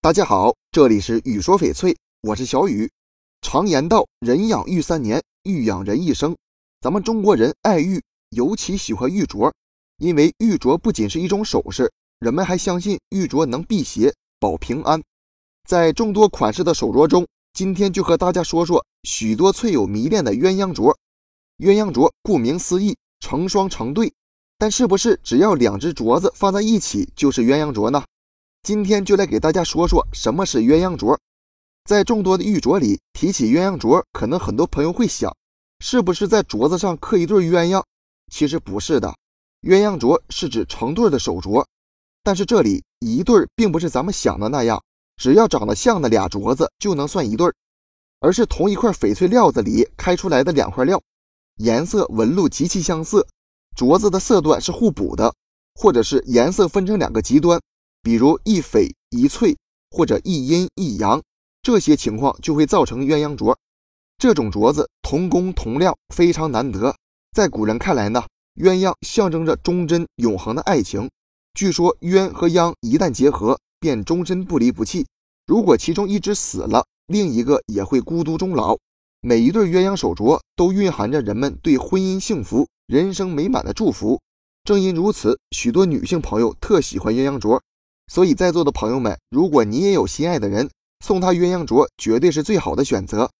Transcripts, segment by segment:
大家好，这里是雨说翡翠，我是小雨。常言道，人养玉三年，玉养人一生。咱们中国人爱玉，尤其喜欢玉镯，因为玉镯不仅是一种首饰，人们还相信玉镯能辟邪、保平安。在众多款式的手镯中，今天就和大家说说许多翠友迷恋的鸳鸯镯。鸳鸯镯顾名思义，成双成对，但是不是只要两只镯子放在一起就是鸳鸯镯呢？今天就来给大家说说什么是鸳鸯镯。在众多的玉镯里，提起鸳鸯镯，可能很多朋友会想，是不是在镯子上刻一对鸳鸯？其实不是的，鸳鸯镯是指成对的手镯。但是这里一对并不是咱们想的那样，只要长得像的俩镯子就能算一对，而是同一块翡翠料子里开出来的两块料，颜色纹路极其相似，镯子的色段是互补的，或者是颜色分成两个极端。比如一翡一翠，或者一阴一阳，这些情况就会造成鸳鸯镯。这种镯子同工同料，非常难得。在古人看来呢，鸳鸯象征着忠贞永恒的爱情。据说鸳和鸯一旦结合，便终身不离不弃。如果其中一只死了，另一个也会孤独终老。每一对鸳鸯手镯都蕴含着人们对婚姻幸福、人生美满的祝福。正因如此，许多女性朋友特喜欢鸳鸯镯。所以，在座的朋友们，如果你也有心爱的人，送他鸳鸯镯绝对是最好的选择。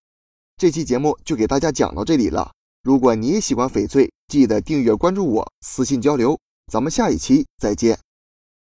这期节目就给大家讲到这里了。如果你也喜欢翡翠，记得订阅关注我，私信交流。咱们下一期再见。